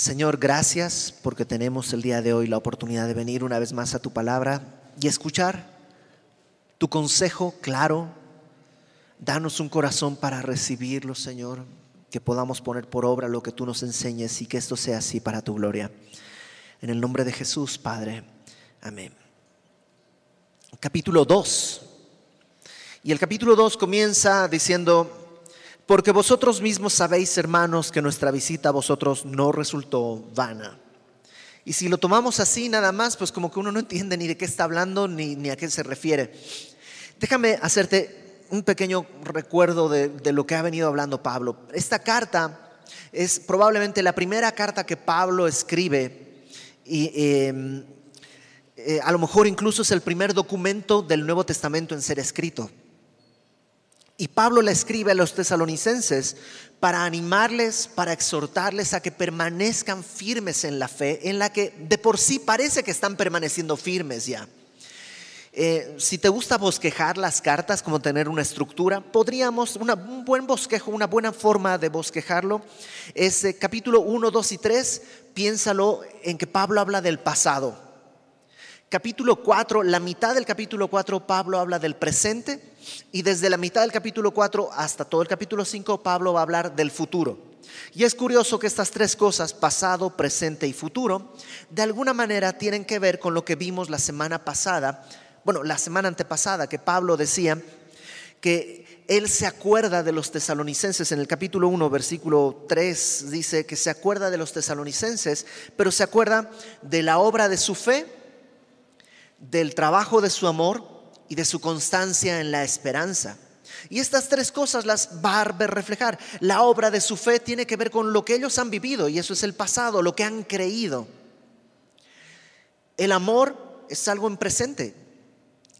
Señor, gracias porque tenemos el día de hoy la oportunidad de venir una vez más a tu palabra y escuchar tu consejo claro. Danos un corazón para recibirlo, Señor, que podamos poner por obra lo que tú nos enseñes y que esto sea así para tu gloria. En el nombre de Jesús, Padre. Amén. Capítulo 2. Y el capítulo 2 comienza diciendo, porque vosotros mismos sabéis, hermanos, que nuestra visita a vosotros no resultó vana. Y si lo tomamos así nada más, pues como que uno no entiende ni de qué está hablando ni, a qué se refiere. Déjame hacerte un pequeño recuerdo de, lo que ha venido hablando Pablo. Esta carta es probablemente la primera carta que Pablo escribe y em, eh, a lo mejor incluso es el primer documento del Nuevo Testamento en ser escrito. Y Pablo le escribe a los tesalonicenses para animarles, para exhortarles a que permanezcan firmes en la fe, en la que de por sí parece que están permaneciendo firmes ya. Eh, si te gusta bosquejar las cartas, como tener una estructura, podríamos, un buen bosquejo, una buena forma de bosquejarlo es eh, capítulo 1, 2 y 3, piénsalo en que Pablo habla del pasado. Capítulo 4, la mitad del capítulo 4, Pablo habla del presente y desde la mitad del capítulo 4 hasta todo el capítulo 5, Pablo va a hablar del futuro. Y es curioso que estas tres cosas, pasado, presente y futuro, de alguna manera tienen que ver con lo que vimos la semana pasada, bueno, la semana antepasada, que Pablo decía que él se acuerda de los tesalonicenses. En el capítulo 1, versículo 3, dice que se acuerda de los tesalonicenses, pero se acuerda de la obra de su fe, del trabajo de su amor y de su constancia en la esperanza. Y estas tres cosas las va a ver reflejar. La obra de su fe tiene que ver con lo que ellos han vivido y eso es el pasado, lo que han creído. El amor es algo en presente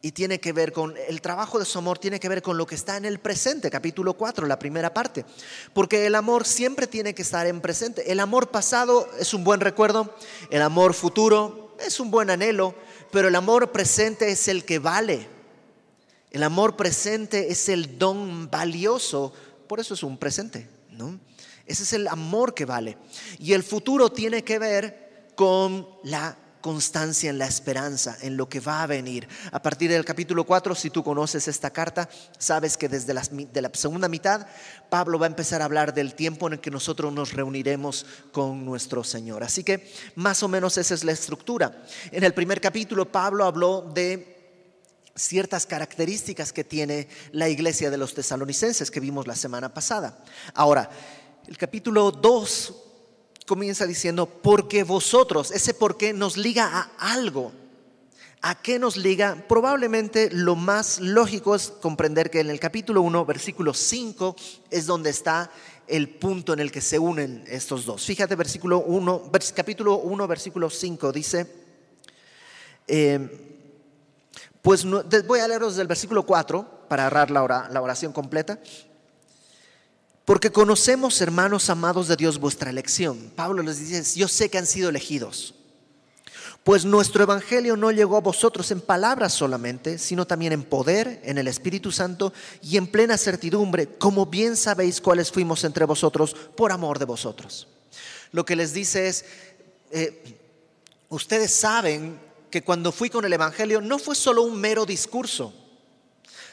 y tiene que ver con el trabajo de su amor, tiene que ver con lo que está en el presente, capítulo 4, la primera parte. Porque el amor siempre tiene que estar en presente. El amor pasado es un buen recuerdo, el amor futuro es un buen anhelo, pero el amor presente es el que vale. El amor presente es el don valioso, por eso es un presente, ¿no? Ese es el amor que vale. Y el futuro tiene que ver con la constancia en la esperanza, en lo que va a venir. A partir del capítulo 4, si tú conoces esta carta, sabes que desde la, de la segunda mitad, Pablo va a empezar a hablar del tiempo en el que nosotros nos reuniremos con nuestro Señor. Así que más o menos esa es la estructura. En el primer capítulo, Pablo habló de ciertas características que tiene la iglesia de los tesalonicenses que vimos la semana pasada. Ahora, el capítulo 2 comienza diciendo, porque vosotros, ese por qué nos liga a algo. ¿A qué nos liga? Probablemente lo más lógico es comprender que en el capítulo 1, versículo 5, es donde está el punto en el que se unen estos dos. Fíjate, versículo 1, capítulo 1, versículo 5, dice, eh, pues voy a leeros del versículo 4 para agarrar la oración completa. Porque conocemos, hermanos amados de Dios, vuestra elección. Pablo les dice, yo sé que han sido elegidos. Pues nuestro evangelio no llegó a vosotros en palabras solamente, sino también en poder, en el Espíritu Santo y en plena certidumbre, como bien sabéis cuáles fuimos entre vosotros por amor de vosotros. Lo que les dice es, eh, ustedes saben que cuando fui con el Evangelio no fue solo un mero discurso,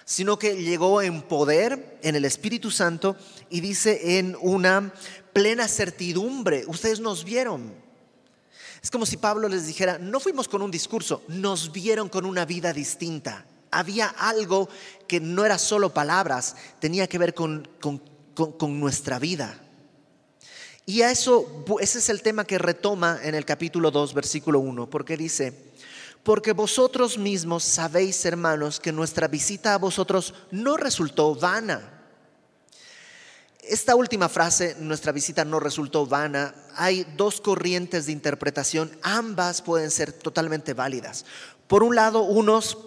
sino que llegó en poder, en el Espíritu Santo, y dice en una plena certidumbre, ustedes nos vieron. Es como si Pablo les dijera, no fuimos con un discurso, nos vieron con una vida distinta. Había algo que no era solo palabras, tenía que ver con, con nuestra vida. Y a eso, ese es el tema que retoma en el capítulo 2, versículo 1, porque dice, porque vosotros mismos sabéis, hermanos, que nuestra visita a vosotros no resultó vana. Esta última frase, nuestra visita no resultó vana, hay dos corrientes de interpretación, ambas pueden ser totalmente válidas. Por un lado, unos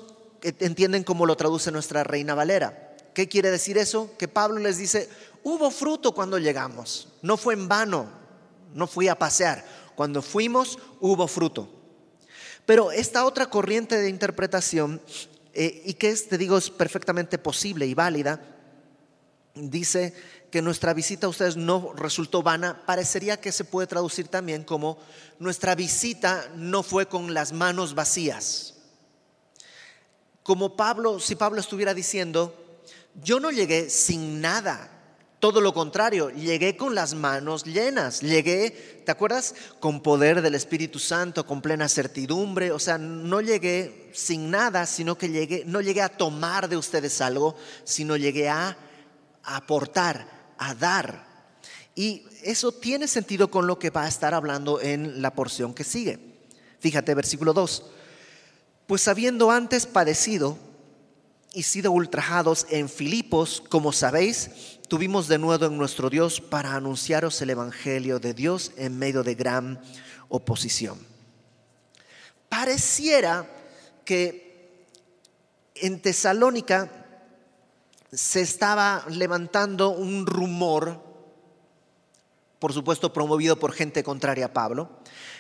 entienden cómo lo traduce nuestra reina Valera. ¿Qué quiere decir eso? Que Pablo les dice, hubo fruto cuando llegamos, no fue en vano, no fui a pasear, cuando fuimos hubo fruto. Pero esta otra corriente de interpretación, eh, y que es, te digo, es perfectamente posible y válida, dice que nuestra visita a ustedes no resultó vana, parecería que se puede traducir también como nuestra visita no fue con las manos vacías. Como Pablo, si Pablo estuviera diciendo, yo no llegué sin nada, todo lo contrario, llegué con las manos llenas, llegué, ¿te acuerdas? Con poder del Espíritu Santo, con plena certidumbre, o sea, no llegué sin nada, sino que llegué, no llegué a tomar de ustedes algo, sino llegué a aportar, a dar. Y eso tiene sentido con lo que va a estar hablando en la porción que sigue. Fíjate, versículo 2. Pues habiendo antes padecido y sido ultrajados en Filipos, como sabéis, tuvimos de nuevo en nuestro Dios para anunciaros el Evangelio de Dios en medio de gran oposición. Pareciera que en Tesalónica se estaba levantando un rumor, por supuesto promovido por gente contraria a Pablo,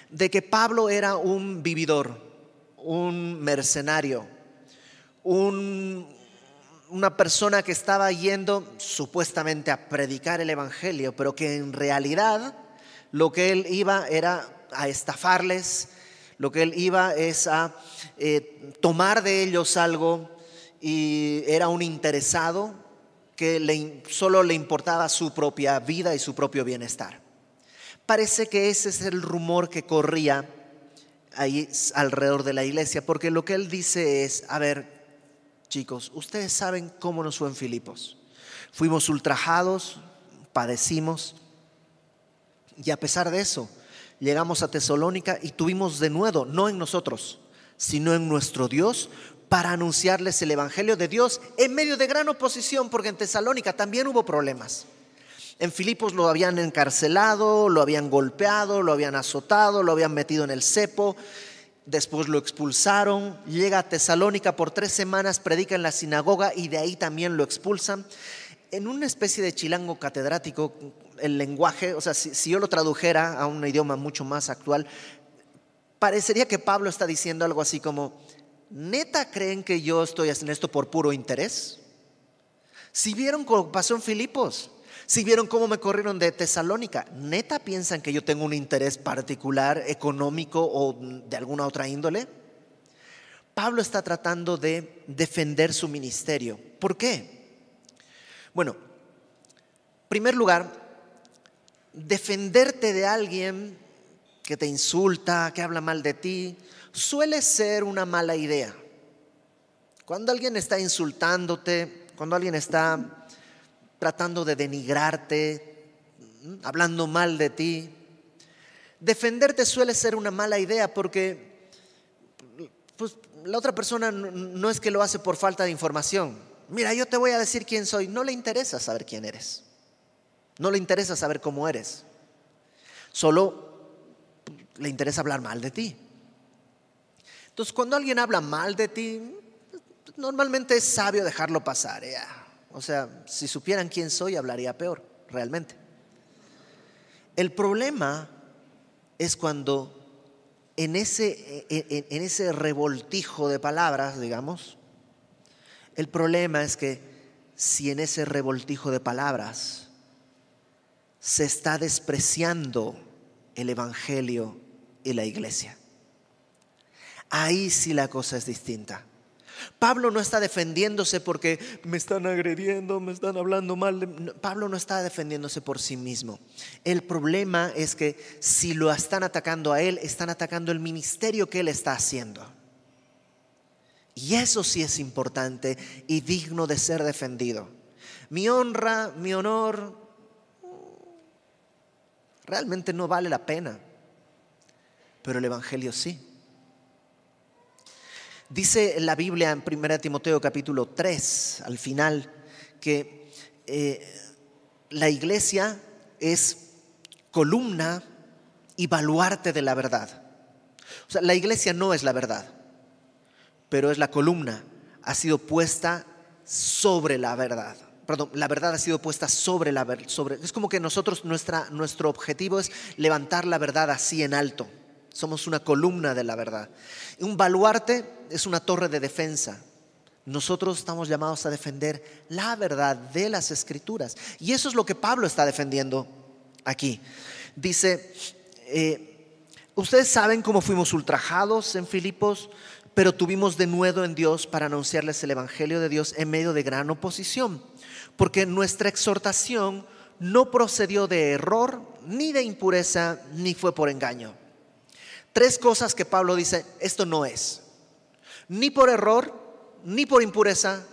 de que Pablo era un vividor, un mercenario, una persona que estaba yendo supuestamente a predicar el Evangelio, pero que en realidad lo que él iba era a estafarles, lo que él iba es a eh, tomar de ellos algo, y era un interesado que solo le importaba su propia vida y su propio bienestar. Parece que ese es el rumor que corría ahí alrededor de la iglesia, porque lo que él dice es, a ver, chicos, ustedes saben cómo nos fue en Filipos. Fuimos ultrajados, padecimos, y a pesar de eso, llegamos a Tesalónica y tuvimos de nuevo, no en nosotros, sino en nuestro Dios, para anunciarles el Evangelio de Dios en medio de gran oposición, porque en Tesalónica también hubo problemas. En Filipos lo habían encarcelado, lo habían golpeado, lo habían azotado, lo habían metido en el cepo, después lo expulsaron, llega a Tesalónica por tres semanas, predica en la sinagoga y de ahí también lo expulsan. En una especie de chilango catedrático, el lenguaje, o sea, si, yo lo tradujera a un idioma mucho más actual, parecería que Pablo está diciendo algo así como, ¿neta creen que yo estoy haciendo esto por puro interés? Si vieron cómo pasó en Filipos, si vieron cómo me corrieron de Tesalónica, ¿neta piensan que yo tengo un interés particular, económico o de alguna otra índole? Pablo está tratando de defender su ministerio. ¿Por qué? Bueno, en primer lugar, defenderte de alguien que te insulta, que habla mal de ti, suele ser una mala idea. Cuando alguien está insultándote, cuando alguien está tratando de denigrarte, hablando mal de ti, defenderte suele ser una mala idea porque pues, la otra persona no es que lo hace por falta de información. Mira, yo te voy a decir quién soy. No le interesa saber quién eres. No le interesa saber cómo eres. Solo le interesa hablar mal de ti. Entonces, cuando alguien habla mal de ti, normalmente es sabio dejarlo pasar. O sea, si supieran quién soy, hablaría peor, realmente. El problema es cuando en ese, en ese revoltijo de palabras, digamos, el problema es que si en ese revoltijo de palabras se está despreciando el Evangelio y la iglesia. Ahí sí la cosa es distinta. Pablo no está defendiéndose porque me están agrediendo, me están hablando mal. Pablo no está defendiéndose por sí mismo. El problema es que si lo están atacando a él, están atacando el ministerio que él está haciendo. Y eso sí es importante y digno de ser defendido. Mi honra, mi honor, realmente no vale la pena, pero el Evangelio sí. Dice la Biblia en 1 Timoteo capítulo 3, al final, que eh, la iglesia es columna y baluarte de la verdad. O sea, la iglesia no es la verdad, pero es la columna, ha sido puesta sobre la verdad. Perdón, la verdad ha sido puesta sobre la verdad. Es como que nosotros, nuestra, nuestro objetivo es levantar la verdad así en alto. Somos una columna de la verdad. Un baluarte es una torre de defensa. Nosotros estamos llamados a defender la verdad de las escrituras. Y eso es lo que Pablo está defendiendo aquí. Dice, eh, ustedes saben cómo fuimos ultrajados en Filipos, pero tuvimos de nuevo en Dios para anunciarles el Evangelio de Dios en medio de gran oposición, porque nuestra exhortación no procedió de error, ni de impureza, ni fue por engaño. Tres cosas que Pablo dice, esto no es, ni por error, ni por impureza,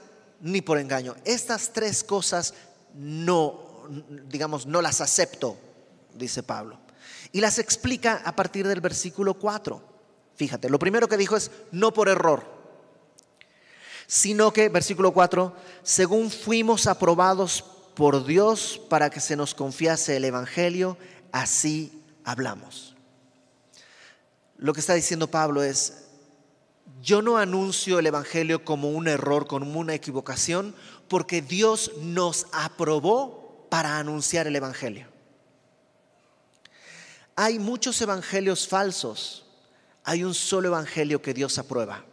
ni por engaño. Estas tres cosas no, digamos, no las acepto, dice Pablo. Y las explica a partir del versículo 4. Fíjate, lo primero que dijo es no por error, sino que, versículo 4, según fuimos aprobados por Dios para que se nos confiase el Evangelio, así hablamos. Lo que está diciendo Pablo es, yo no anuncio el Evangelio como un error, como una equivocación, porque Dios nos aprobó para anunciar el Evangelio. Hay muchos evangelios falsos, hay un solo Evangelio que Dios aprueba,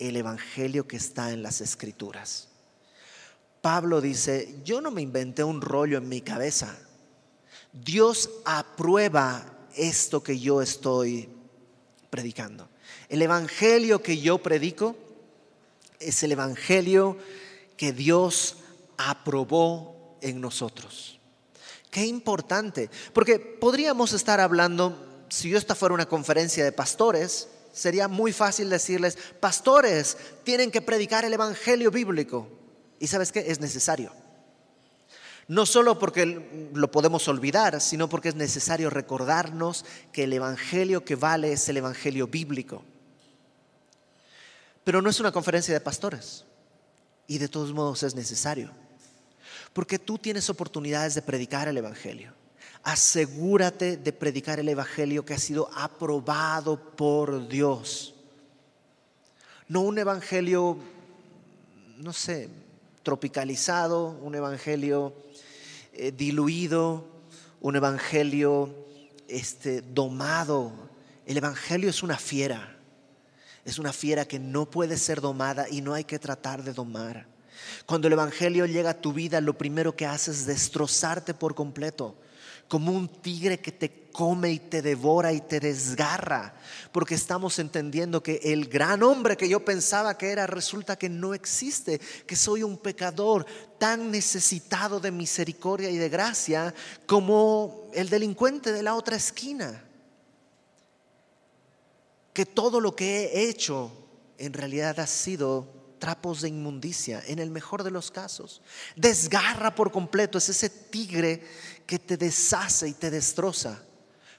el Evangelio que está en las Escrituras. Pablo dice, yo no me inventé un rollo en mi cabeza, Dios aprueba esto que yo estoy predicando. El Evangelio que yo predico es el Evangelio que Dios aprobó en nosotros. Qué importante, porque podríamos estar hablando, si yo esta fuera una conferencia de pastores, sería muy fácil decirles, pastores, tienen que predicar el Evangelio bíblico. Y sabes qué, es necesario. No solo porque lo podemos olvidar, sino porque es necesario recordarnos que el Evangelio que vale es el Evangelio bíblico. Pero no es una conferencia de pastores. Y de todos modos es necesario. Porque tú tienes oportunidades de predicar el Evangelio. Asegúrate de predicar el Evangelio que ha sido aprobado por Dios. No un Evangelio, no sé, tropicalizado, un Evangelio eh, diluido, un Evangelio este, domado. El Evangelio es una fiera. Es una fiera que no puede ser domada y no hay que tratar de domar. Cuando el Evangelio llega a tu vida, lo primero que hace es destrozarte por completo, como un tigre que te come y te devora y te desgarra, porque estamos entendiendo que el gran hombre que yo pensaba que era resulta que no existe, que soy un pecador tan necesitado de misericordia y de gracia como el delincuente de la otra esquina que todo lo que he hecho en realidad ha sido trapos de inmundicia, en el mejor de los casos. Desgarra por completo, es ese tigre que te deshace y te destroza,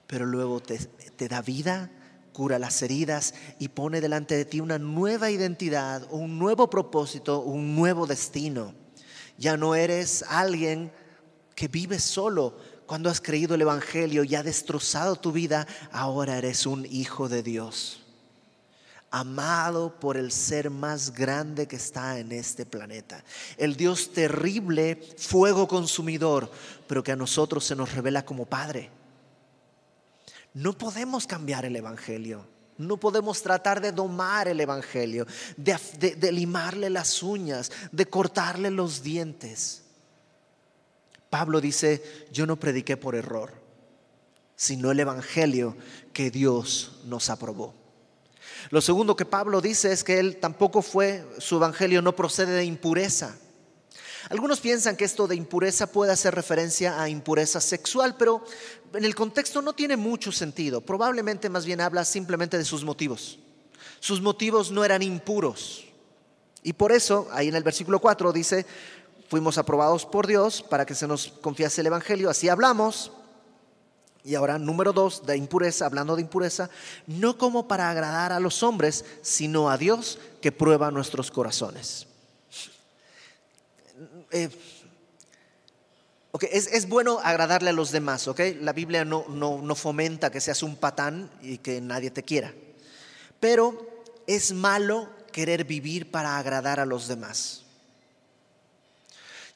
pero luego te, da vida, cura las heridas y pone delante de ti una nueva identidad, un nuevo propósito, un nuevo destino. Ya no eres alguien que vive solo, cuando has creído el Evangelio y ha destrozado tu vida, ahora eres un hijo de Dios. Amado por el ser más grande que está en este planeta. El Dios terrible, fuego consumidor, pero que a nosotros se nos revela como Padre. No podemos cambiar el Evangelio. No podemos tratar de domar el Evangelio, de, de limarle las uñas, de cortarle los dientes. Pablo dice, yo no prediqué por error, sino el Evangelio que Dios nos aprobó. Lo segundo que Pablo dice es que él tampoco fue, su Evangelio no procede de impureza. Algunos piensan que esto de impureza puede hacer referencia a impureza sexual, pero en el contexto no tiene mucho sentido. Probablemente más bien habla simplemente de sus motivos. Sus motivos no eran impuros. Y por eso, ahí en el versículo 4 dice, fuimos aprobados por Dios para que se nos confiase el Evangelio, así hablamos. Y ahora, número dos, de impureza, hablando de impureza, no como para agradar a los hombres, sino a Dios que prueba nuestros corazones. Eh, es, bueno agradarle a los demás, ¿ok? La Biblia no, no, no fomenta que seas un patán y que nadie te quiera. Pero es malo querer vivir para agradar a los demás.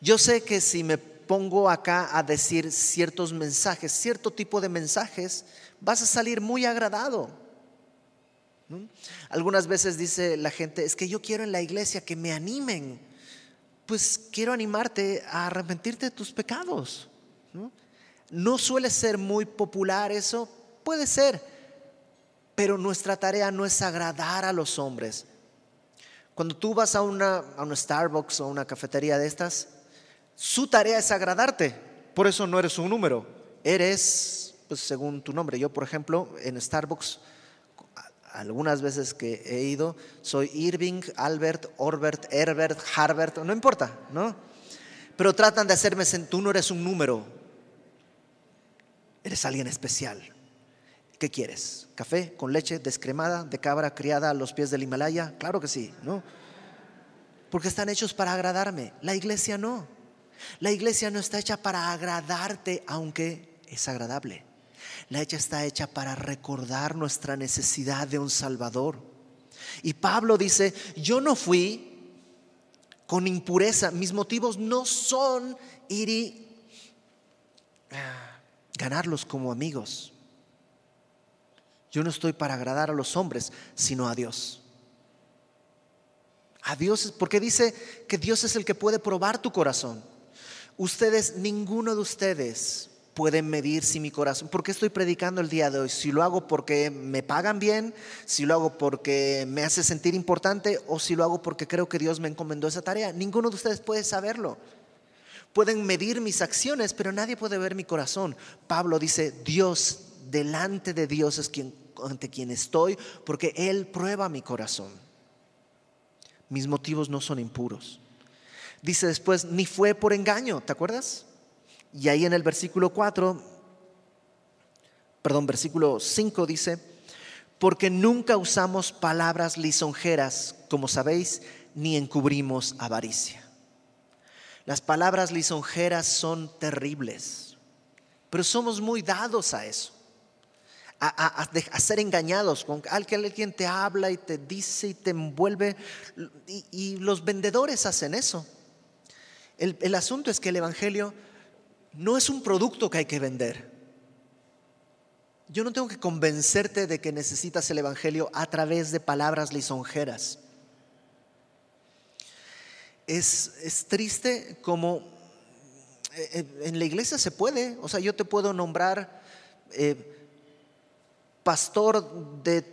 Yo sé que si me pongo acá a decir ciertos mensajes, cierto tipo de mensajes, vas a salir muy agradado. Algunas veces dice la gente, es que yo quiero en la iglesia que me animen. Pues quiero animarte a arrepentirte de tus pecados. ¿no? suele ser muy popular eso, puede ser, pero nuestra tarea no es agradar a los hombres. Cuando tú vas a una, a una Starbucks o una cafetería de estas, su tarea es agradarte. Por eso no eres un número, eres pues, según tu nombre. Yo, por ejemplo, en Starbucks, algunas veces que he ido, soy Irving, Albert, Orbert, Herbert, Harbert, no importa, ¿no? Pero tratan de hacerme sentir, tú no eres un número, eres alguien especial. ¿Qué quieres? ¿Café con leche descremada, de cabra criada a los pies del Himalaya? Claro que sí, ¿no? Porque están hechos para agradarme. La iglesia no. La iglesia no está hecha para agradarte, aunque es agradable. La hecha está hecha para recordar nuestra necesidad de un Salvador. Y Pablo dice, yo no fui con impureza, mis motivos no son ir y ah, ganarlos como amigos. Yo no estoy para agradar a los hombres, sino a Dios. A Dios, porque dice que Dios es el que puede probar tu corazón. Ustedes, ninguno de ustedes pueden medir si mi corazón, ¿por qué estoy predicando el día de hoy? Si lo hago porque me pagan bien, si lo hago porque me hace sentir importante o si lo hago porque creo que Dios me encomendó esa tarea. Ninguno de ustedes puede saberlo. Pueden medir mis acciones, pero nadie puede ver mi corazón. Pablo dice, Dios, delante de Dios es quien, ante quien estoy, porque Él prueba mi corazón. Mis motivos no son impuros. Dice después, ni fue por engaño, ¿te acuerdas? Y ahí en el versículo 4, perdón, versículo 5 dice, porque nunca usamos palabras lisonjeras, como sabéis, ni encubrimos avaricia. Las palabras lisonjeras son terribles, pero somos muy dados a eso, a, ser engañados, con alguien te habla y te dice y te envuelve, y, los vendedores hacen eso. El asunto es que el Evangelio no es un producto que hay que vender. Yo no tengo que convencerte de que necesitas el Evangelio a través de palabras lisonjeras. Es, triste como eh, eh, en la iglesia se puede, o sea, yo te puedo nombrar eh, pastor de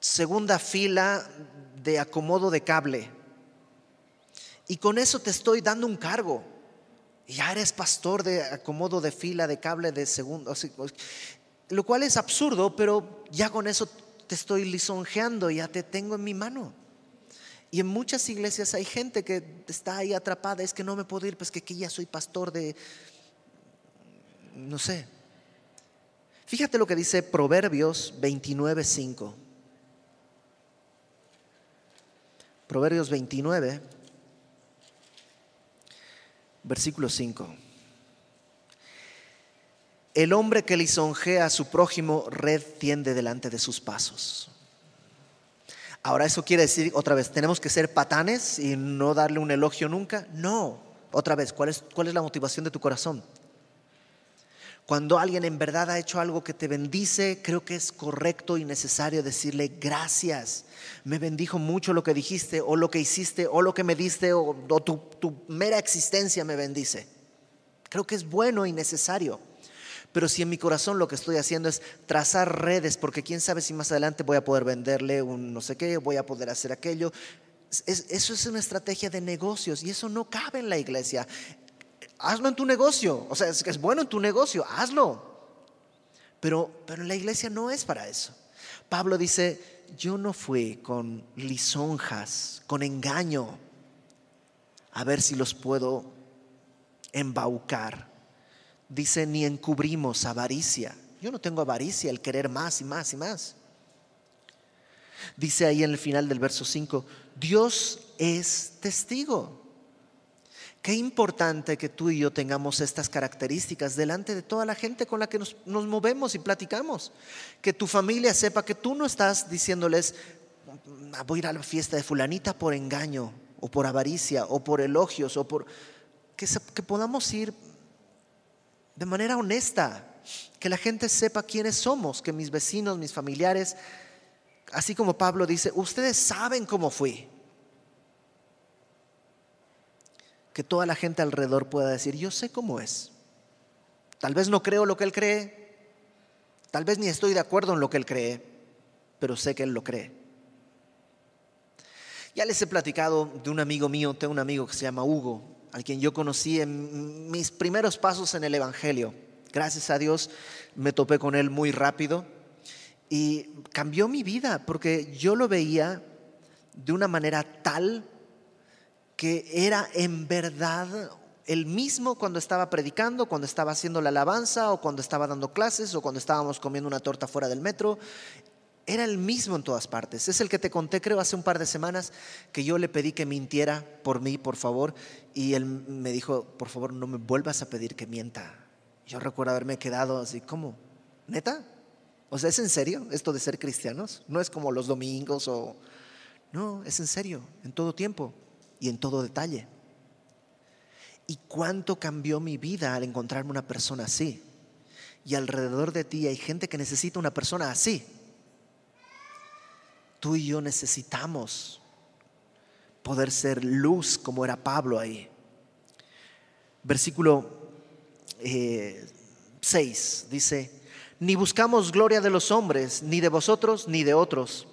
segunda fila de acomodo de cable. Y con eso te estoy dando un cargo ya eres pastor de acomodo de fila, de cable de segundo. Lo cual es absurdo, pero ya con eso te estoy lisonjeando, ya te tengo en mi mano. Y en muchas iglesias hay gente que está ahí atrapada, es que no me puedo ir, pues que aquí ya soy pastor de, no sé. Fíjate lo que dice Proverbios 29.5. Proverbios 29 versículo 5. El hombre que lisonjea a su prójimo, red tiende delante de sus pasos. Ahora, ¿eso quiere decir otra vez, tenemos que ser patanes y no darle un elogio nunca? No. Otra vez, ¿cuál es, cuál es la motivación de tu corazón? Cuando alguien en verdad ha hecho algo que te bendice, creo que es correcto y necesario decirle gracias. Me bendijo mucho lo que dijiste o lo que hiciste o lo que me diste o, tu, mera existencia me bendice. Creo que es bueno y necesario. Pero si en mi corazón lo que estoy haciendo es trazar redes, porque quién sabe si más adelante voy a poder venderle un no sé qué, voy a poder hacer aquello. eso es una estrategia de negocios y eso no cabe en la iglesia hazlo en tu negocio. O sea, es es bueno en tu negocio, hazlo. Pero, pero la iglesia no es para eso. Pablo dice, yo no fui con lisonjas, con engaño, a ver si los puedo embaucar. Dice, ni encubrimos avaricia. Yo no tengo avaricia, el querer más y más y más. Dice ahí en el final del verso 5, Dios es testigo. Qué importante que tú y yo tengamos estas características delante de toda la gente con la que nos, movemos y platicamos. Que tu familia sepa que tú no estás diciéndoles, ah, voy a ir a la fiesta de fulanita por engaño, o por avaricia, o por elogios, o por... Que, que podamos ir de manera honesta, que la gente sepa quiénes somos, que mis vecinos, mis familiares Así como Pablo dice, ustedes saben cómo fui. Que toda la gente alrededor pueda decir, yo sé cómo es. Tal vez no creo lo que él cree, tal vez ni estoy de acuerdo en lo que él cree, pero sé que él lo cree. Ya les he platicado de un amigo mío, tengo un amigo que se llama Hugo, al quien yo conocí en mis primeros pasos en el Evangelio. Gracias a Dios me topé con él muy rápido y cambió mi vida porque yo lo veía de una manera tal que era en verdad el mismo cuando estaba predicando, cuando estaba haciendo la alabanza o cuando estaba dando clases o cuando estábamos comiendo una torta fuera del metro. Era el mismo en todas partes. Es el que te conté, creo, hace un par de semanas que yo le pedí que mintiera por mí, por favor, y él me dijo, por favor, no me vuelvas a pedir que mienta. Yo recuerdo haberme quedado así, ¿cómo? ¿Neta? O sea, ¿es en serio esto de ser cristianos? No es como los domingos o... No, es en serio, en todo tiempo y en todo detalle. ¿Y cuánto cambió mi vida al encontrarme una persona así? Y alrededor de ti hay gente que necesita una persona así. Tú y yo necesitamos poder ser luz como era Pablo ahí. Versículo 6 eh, dice, ni buscamos gloria de los hombres, ni de vosotros, ni de otros.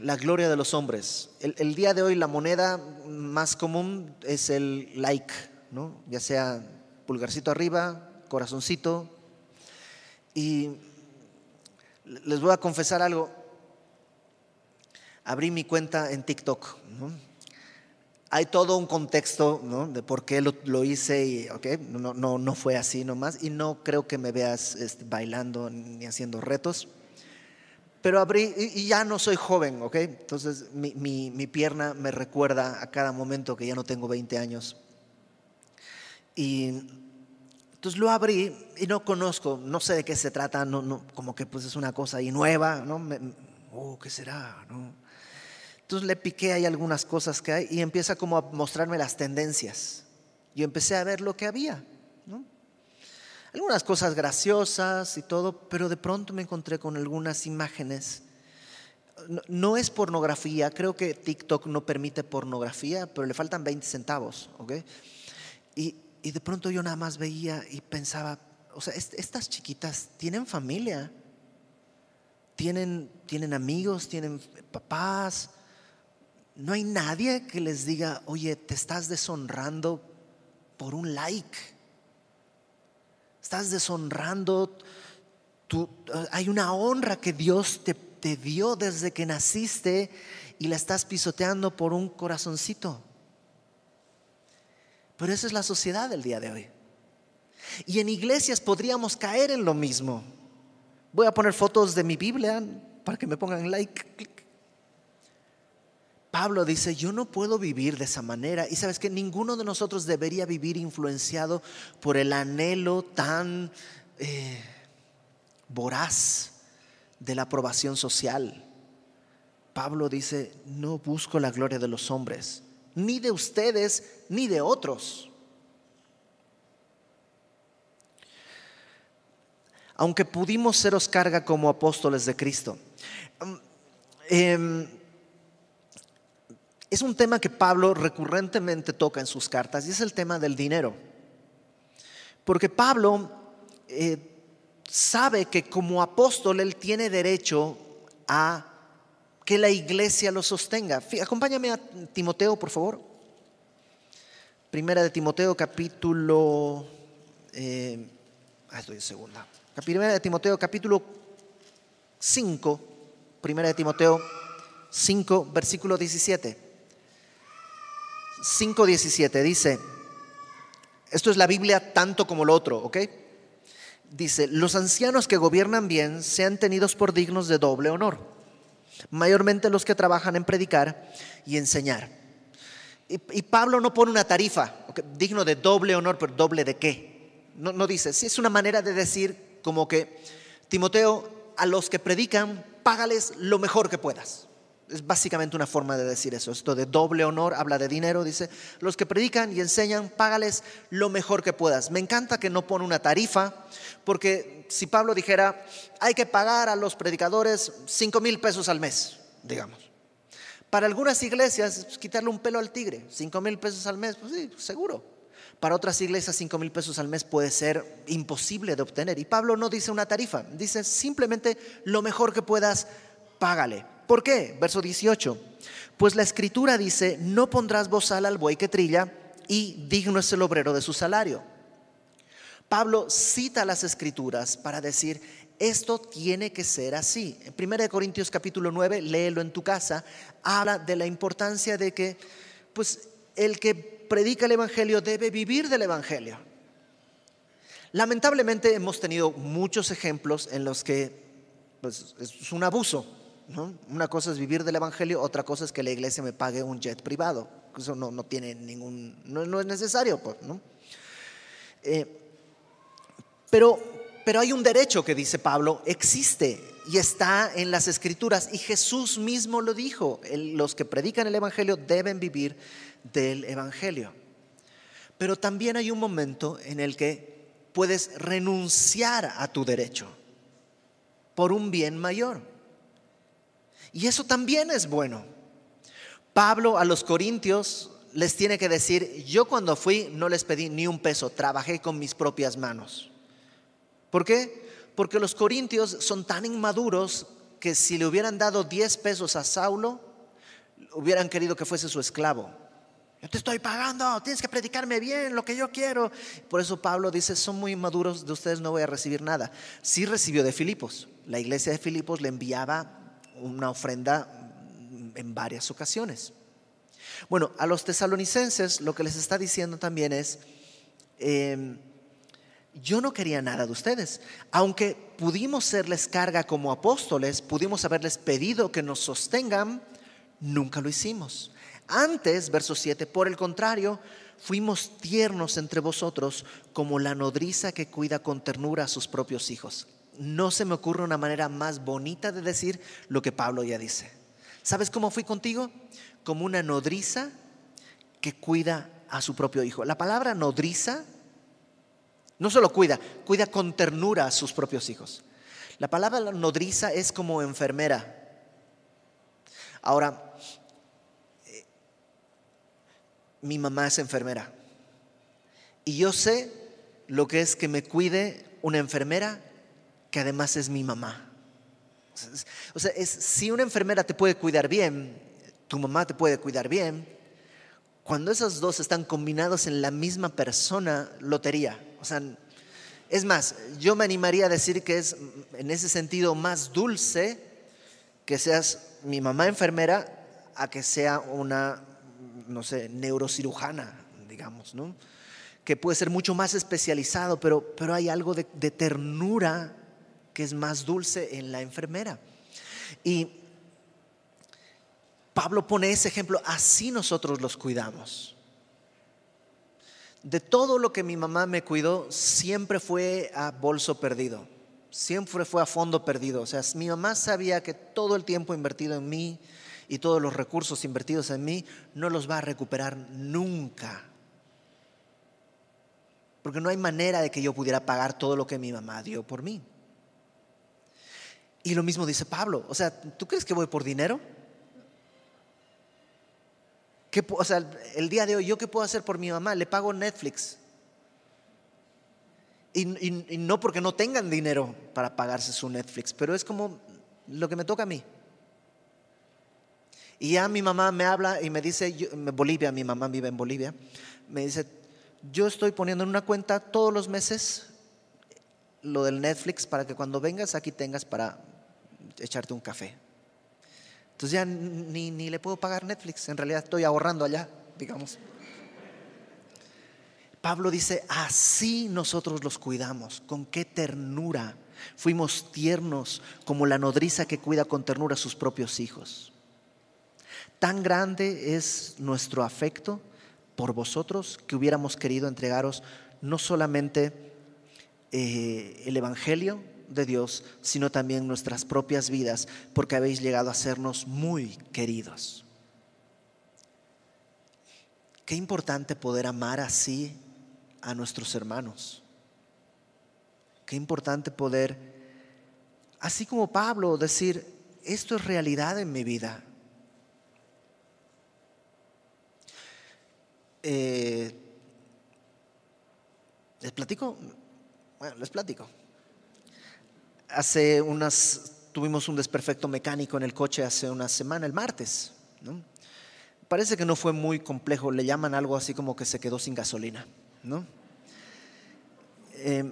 La gloria de los hombres. El, día de hoy la moneda más común es el like, ya sea pulgarcito arriba, corazoncito. Y les voy a confesar algo. Abrí mi cuenta en TikTok. hay todo un contexto de por qué lo, hice y no, no, no, fue así nomás y no creo que me veas este, bailando ni haciendo retos. Pero abrí y, ya no soy joven, ¿ok? Entonces mi, mi, mi, pierna me recuerda a cada momento que ya no tengo 20 años. Y entonces lo abrí y no conozco, no sé de qué se trata, no, no, como que pues es una cosa ahí nueva, ¿no? oh, ¿qué será? ¿no? Entonces le piqué ahí algunas cosas que hay y empieza como a mostrarme las tendencias. Yo empecé a ver lo que había. Algunas cosas graciosas y todo, pero de pronto me encontré con algunas imágenes. No, es pornografía, creo que TikTok no permite pornografía, pero le faltan 20 centavos. Y, y de pronto yo nada más veía y pensaba, o sea, estas chiquitas tienen familia, tienen, tienen amigos, tienen papás, no hay nadie que les diga, oye, te estás deshonrando por un like. Estás deshonrando. hay una honra que Dios te, te dio desde que naciste y la estás pisoteando por un corazoncito. Pero esa es la sociedad del día de hoy. Y en iglesias podríamos caer en lo mismo. Voy a poner fotos de mi Biblia para que me pongan like. Pablo dice, yo no puedo vivir de esa manera. Y sabes que ninguno de nosotros debería vivir influenciado por el anhelo tan eh, voraz de la aprobación social. Pablo dice, no busco la gloria de los hombres, ni de ustedes, ni de otros. Aunque pudimos seros carga como apóstoles de Cristo. Eh, es un tema que Pablo recurrentemente toca en sus cartas y es el tema del dinero. Porque Pablo eh, sabe que como apóstol él tiene derecho a que la iglesia lo sostenga. Acompáñame a Timoteo, por favor. Primera de Timoteo, capítulo... Eh, ah, estoy en segunda. Primera de Timoteo, capítulo 5. Primera de Timoteo 5, versículo 17. 5.17 dice, esto es la Biblia tanto como lo otro, ¿ok? Dice, los ancianos que gobiernan bien sean tenidos por dignos de doble honor, mayormente los que trabajan en predicar y enseñar. Y, Pablo no pone una tarifa, digno de doble honor, pero doble de qué. No, no dice, si es una manera de decir como que, Timoteo, a los que predican, págales lo mejor que puedas. Es básicamente una forma de decir eso. Esto de doble honor habla de dinero. Dice, los que predican y enseñan, págales lo mejor que puedas. Me encanta que no pone una tarifa, porque si Pablo dijera, hay que pagar a los predicadores 5 mil pesos al mes, digamos. Para algunas iglesias, pues, quitarle un pelo al tigre, 5 mil pesos al mes, pues sí, seguro. Para otras iglesias, 5 mil pesos al mes puede ser imposible de obtener. Y Pablo no dice una tarifa, dice simplemente lo mejor que puedas, págale. ¿Por qué? Verso 18. Pues la escritura dice, no pondrás bozal al buey que trilla y digno es el obrero de su salario. Pablo cita las escrituras para decir, esto tiene que ser así. En 1 Corintios capítulo 9, léelo en tu casa, habla de la importancia de que pues el que predica el evangelio debe vivir del evangelio. Lamentablemente hemos tenido muchos ejemplos en los que pues, es un abuso una cosa es vivir del Evangelio, otra cosa es que la iglesia me pague un jet privado. Eso no, no tiene ningún, no, es necesario. Pues, ¿no? Eh, pero, pero hay un derecho que dice Pablo, existe y está en las escrituras. Y Jesús mismo lo dijo, los que predican el Evangelio deben vivir del Evangelio. Pero también hay un momento en el que puedes renunciar a tu derecho por un bien mayor. Y eso también es bueno. Pablo a los corintios les tiene que decir, yo cuando fui no les pedí ni un peso, trabajé con mis propias manos. ¿Por qué? Porque los corintios son tan inmaduros que si le hubieran dado 10 pesos a Saulo, hubieran querido que fuese su esclavo. Yo te estoy pagando, tienes que predicarme bien lo que yo quiero. Por eso Pablo dice, son muy inmaduros, de ustedes no voy a recibir nada. Sí recibió de Filipos. La iglesia de Filipos le enviaba una ofrenda en varias ocasiones. Bueno, a los tesalonicenses lo que les está diciendo también es, em, yo no quería nada de ustedes, aunque pudimos serles carga como apóstoles, pudimos haberles pedido que nos sostengan, nunca lo hicimos. Antes, verso 7, por el contrario, fuimos tiernos entre vosotros como la nodriza que cuida con ternura a sus propios hijos no se me ocurre una manera más bonita de decir lo que Pablo ya dice. ¿Sabes cómo fui contigo? Como una nodriza que cuida a su propio hijo. La palabra nodriza no solo cuida, cuida con ternura a sus propios hijos. La palabra nodriza es como enfermera. Ahora, eh, mi mamá es enfermera. Y yo sé lo que es que me cuide una enfermera además es mi mamá. O sea, es, si una enfermera te puede cuidar bien, tu mamá te puede cuidar bien, cuando esos dos están combinados en la misma persona, lotería. O sea, es más, yo me animaría a decir que es en ese sentido más dulce que seas mi mamá enfermera a que sea una, no sé, neurocirujana, digamos, ¿no? Que puede ser mucho más especializado, pero, pero hay algo de ternura que es más dulce en la enfermera. Y Pablo pone ese ejemplo, así nosotros los cuidamos. De todo lo que mi mamá me cuidó, siempre fue a bolso perdido, siempre fue a fondo perdido. O sea, mi mamá sabía que todo el tiempo invertido en mí y todos los recursos invertidos en mí no los va a recuperar nunca. Porque no hay manera de que yo pudiera pagar todo lo que mi mamá dio por mí. Y lo mismo dice Pablo. O sea, ¿tú crees que voy por dinero? o sea, el día de hoy, ¿yo qué puedo hacer por mi mamá? Le pago Netflix. Y, no porque no tengan dinero para pagarse su Netflix, pero es como lo que me toca a mí. Y ya mi mamá me habla y me dice, Bolivia, mi mamá vive en Bolivia, me dice, yo estoy poniendo en una cuenta todos los meses lo del Netflix para que cuando vengas aquí tengas para echarte un café. Entonces ya ni, ni le puedo pagar Netflix, en realidad estoy ahorrando allá, digamos. Pablo dice, así nosotros los cuidamos, con qué ternura. Fuimos tiernos como la nodriza que cuida con ternura a sus propios hijos. Tan grande es nuestro afecto por vosotros que hubiéramos querido entregaros no solamente eh, el Evangelio, de Dios, sino también nuestras propias vidas, porque habéis llegado a sernos muy queridos. Qué importante poder amar así a nuestros hermanos. Qué importante poder, así como Pablo, decir, esto es realidad en mi vida. Eh, ¿Les platico? Bueno, les platico. Hace unas, tuvimos un desperfecto mecánico en el coche hace una semana, el martes. Parece que no fue muy complejo, le llaman algo así como que se quedó sin gasolina. ¿no? Eh,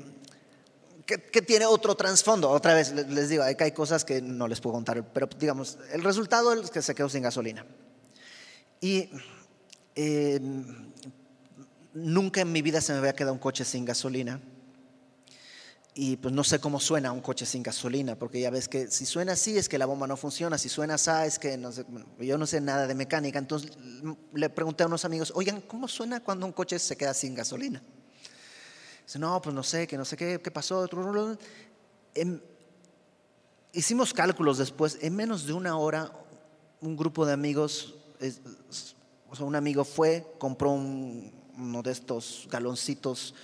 que, tiene otro trasfondo. Otra vez les digo, hay, cosas que no les puedo contar, pero digamos, el resultado es que se quedó sin gasolina. Y eh, nunca en mi vida se me había quedado un coche sin gasolina. Y pues no sé cómo suena un coche sin gasolina, porque ya ves que si suena así es que la bomba no funciona, si suena así es que no sé, yo no sé nada de mecánica. Entonces le pregunté a unos amigos, oigan, ¿cómo suena cuando un coche se queda sin gasolina? Dice, no, pues no sé, que no sé qué, qué pasó. Em, hicimos cálculos después, en menos de una hora un grupo de amigos, o sea, un amigo fue, compró un, uno de estos galoncitos,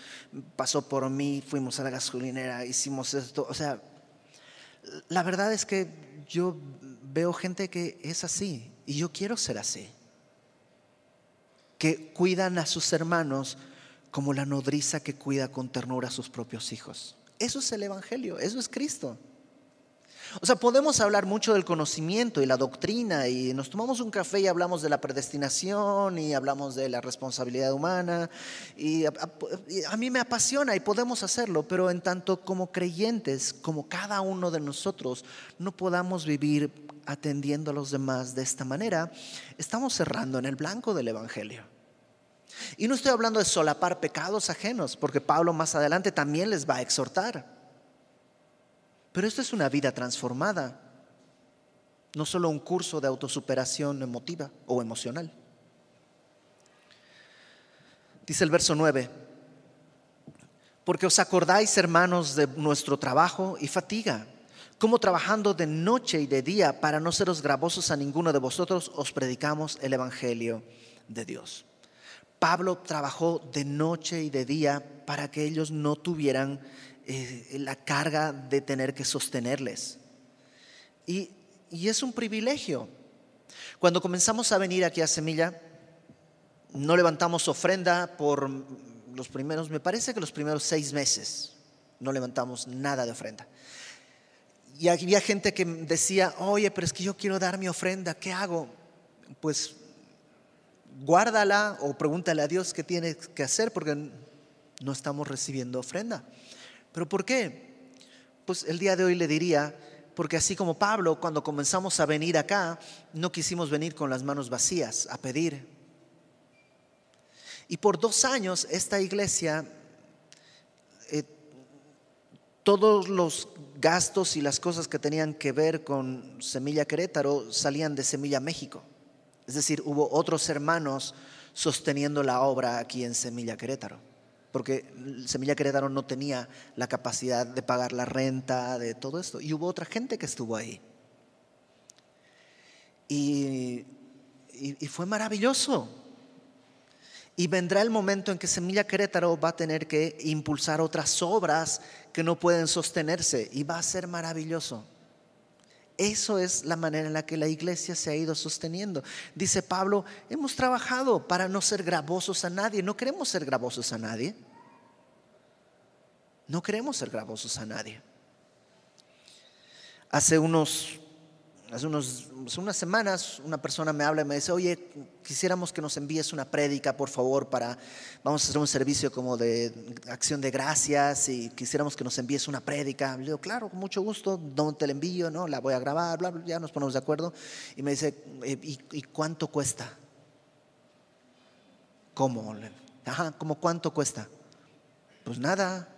pasó por mí, fuimos a la gasolinera, hicimos esto. O sea, la verdad es que yo veo gente que es así y yo quiero ser así. Que cuidan a sus hermanos como la nodriza que cuida con ternura a sus propios hijos. Eso es el Evangelio, eso es Cristo. O sea, podemos hablar mucho del conocimiento y la doctrina y nos tomamos un café y hablamos de la predestinación y hablamos de la responsabilidad humana y a, mí me apasiona y podemos hacerlo, pero en tanto como creyentes, como cada uno de nosotros, no podamos vivir atendiendo a los demás de esta manera, estamos cerrando en el blanco del Evangelio. Y no estoy hablando de solapar pecados ajenos, porque Pablo más adelante también les va a exhortar. Pero esto es una vida transformada, no solo un curso de autosuperación emotiva o emocional. Dice el verso 9, porque os acordáis, hermanos, de nuestro trabajo y fatiga, como trabajando de noche y de día para no seros gravosos a ninguno de vosotros, os predicamos el Evangelio de Dios. Pablo trabajó de noche y de día para que ellos no tuvieran eh, la carga de tener que sostenerles. Y, y es un privilegio. Cuando comenzamos a venir aquí a Semilla, no levantamos ofrenda por los primeros, me parece que los primeros seis meses, no levantamos nada de ofrenda. Y había gente que decía, oye, pero es que yo quiero dar mi ofrenda, ¿qué hago? Pues guárdala o pregúntale a Dios qué tiene que hacer porque no estamos recibiendo ofrenda. ¿Pero por qué? Pues el día de hoy le diría, porque así como Pablo, cuando comenzamos a venir acá, no quisimos venir con las manos vacías a pedir. Y por dos años esta iglesia, eh, todos los gastos y las cosas que tenían que ver con Semilla Querétaro salían de Semilla México. Es decir, hubo otros hermanos sosteniendo la obra aquí en Semilla Querétaro porque Semilla Querétaro no tenía la capacidad de pagar la renta, de todo esto. Y hubo otra gente que estuvo ahí. Y, fue maravilloso. Y vendrá el momento en que Semilla Querétaro va a tener que impulsar otras obras que no pueden sostenerse y va a ser maravilloso. Eso es la manera en la que la iglesia se ha ido sosteniendo. Dice Pablo, hemos trabajado para no ser gravosos a nadie. No queremos ser gravosos a nadie. No queremos ser gravosos a nadie. Hace unos Hace, unos, unas semanas una persona me habla y me dice, oye, quisiéramos que nos envíes una prédica, por favor, para, vamos a hacer un servicio como de acción de gracias y quisiéramos que nos envíes una prédica. Le digo, claro, con mucho gusto, ¿dónde te la envío? No, la voy a grabar, bla, bla, ya nos ponemos de acuerdo. Y me dice, eh, ¿y, y cuánto cuesta? ¿Cómo? Ajá, ¿cómo cuánto cuesta? Pues nada.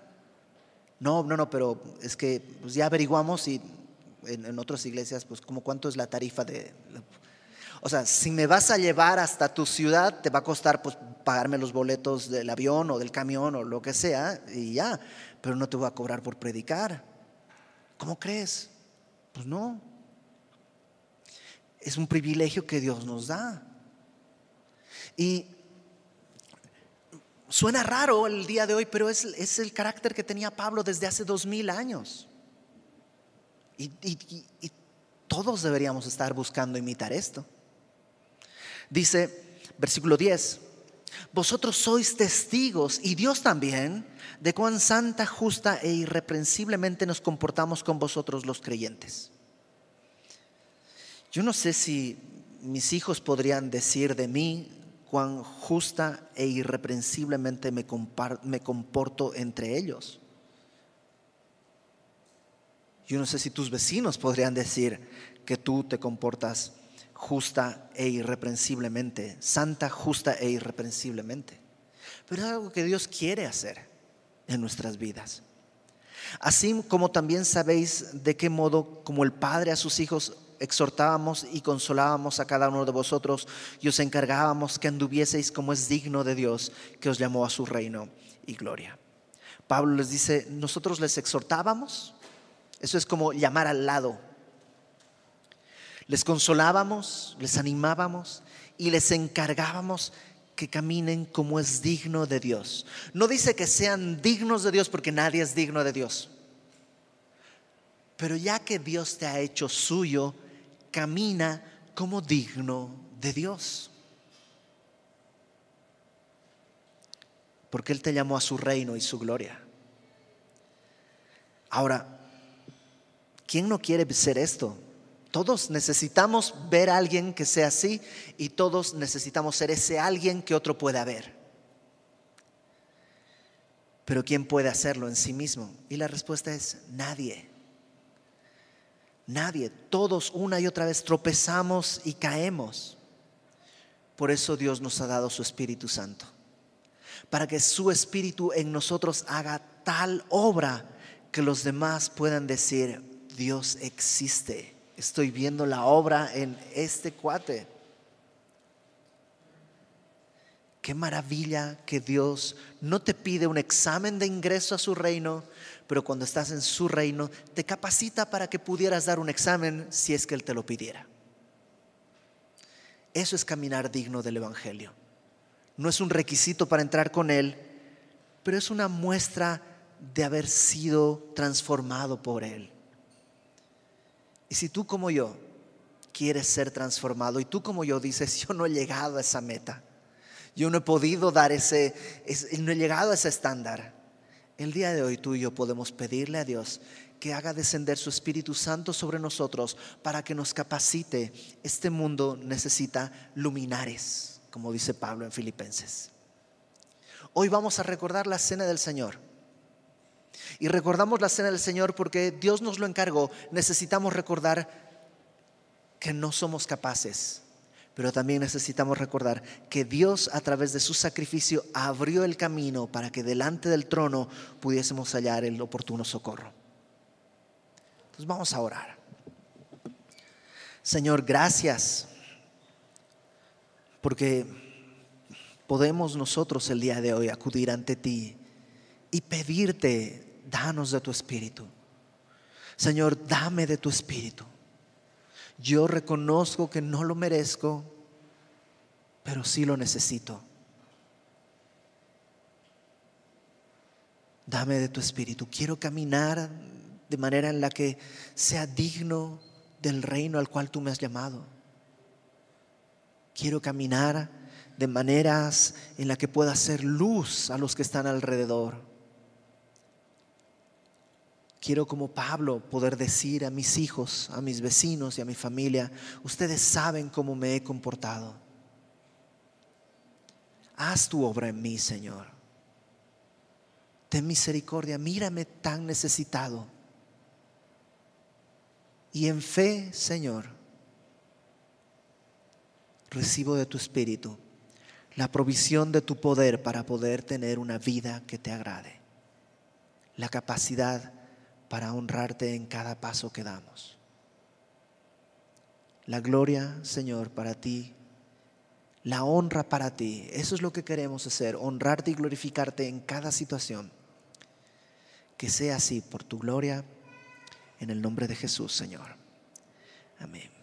No, no, no, pero es que pues ya averiguamos y en, otras iglesias, pues como cuánto es la tarifa de... O sea, si me vas a llevar hasta tu ciudad, te va a costar pues pagarme los boletos del avión o del camión o lo que sea y ya, pero no te voy a cobrar por predicar. ¿Cómo crees? Pues no. Es un privilegio que Dios nos da. Y suena raro el día de hoy, pero es, es el carácter que tenía Pablo desde hace dos mil años. Y, todos deberíamos estar buscando imitar esto. Dice, versículo 10, vosotros sois testigos y Dios también de cuán santa, justa e irreprensiblemente nos comportamos con vosotros los creyentes. Yo no sé si mis hijos podrían decir de mí cuán justa e irreprensiblemente me, me comporto entre ellos. Yo no sé si tus vecinos podrían decir que tú te comportas justa e irreprensiblemente, santa, justa e irreprensiblemente. Pero es algo que Dios quiere hacer en nuestras vidas. Así como también sabéis de qué modo, como el Padre a sus hijos, exhortábamos y consolábamos a cada uno de vosotros y os encargábamos que anduvieseis como es digno de Dios que os llamó a su reino y gloria. Pablo les dice, nosotros les exhortábamos, eso es como llamar al lado les consolábamos, les animábamos y les encargábamos que caminen como es digno de Dios. No dice que sean dignos de Dios porque nadie es digno de Dios. Pero ya que Dios te ha hecho suyo, camina como digno de Dios. Porque Él te llamó a su reino y su gloria. Ahora, ¿quién no quiere ser esto? Todos necesitamos ver a alguien que sea así y todos necesitamos ser ese alguien que otro pueda ver. Pero ¿quién puede hacerlo en sí mismo? Y la respuesta es nadie. Nadie. Todos una y otra vez tropezamos y caemos. Por eso Dios nos ha dado su Espíritu Santo. Para que su Espíritu en nosotros haga tal obra que los demás puedan decir, Dios existe estoy viendo la obra en este cuate. Qué maravilla que Dios no te pide un examen de ingreso a su reino, pero cuando estás en su reino te capacita para que pudieras dar un examen si es que Él te lo pidiera. Eso es caminar digno del Evangelio. No es un requisito para entrar con Él, pero es una muestra de haber sido transformado por Él. Y si tú como yo quieres ser transformado y tú como yo dices, yo no he llegado a esa meta, yo no he podido dar ese, no he llegado a ese estándar, el día de hoy tú y yo podemos pedirle a Dios que haga descender su Espíritu Santo sobre nosotros para que nos capacite. Este mundo necesita luminares, como dice Pablo en Filipenses. Hoy vamos a recordar la cena del Señor. Y recordamos la cena del Señor porque Dios nos lo encargó. Necesitamos recordar que no somos capaces, pero también necesitamos recordar que Dios a través de su sacrificio abrió el camino para que delante del trono pudiésemos hallar el oportuno socorro. Entonces vamos a orar. Señor, gracias porque podemos nosotros el día de hoy acudir ante ti y pedirte danos de tu espíritu. Señor, dame de tu espíritu. Yo reconozco que no lo merezco, pero sí lo necesito. Dame de tu espíritu. Quiero caminar de manera en la que sea digno del reino al cual tú me has llamado. Quiero caminar de maneras en la que pueda hacer luz a los que están alrededor Quiero como Pablo poder decir a mis hijos, a mis vecinos y a mi familia, ustedes saben cómo me he comportado. Haz tu obra en mí, Señor. Ten misericordia, mírame tan necesitado. Y en fe, Señor, recibo de tu Espíritu la provisión de tu poder para poder tener una vida que te agrade. La capacidad para honrarte en cada paso que damos. La gloria, Señor, para ti, la honra para ti, eso es lo que queremos hacer, honrarte y glorificarte en cada situación. Que sea así por tu gloria, En el nombre de Jesús, Señor. Amén.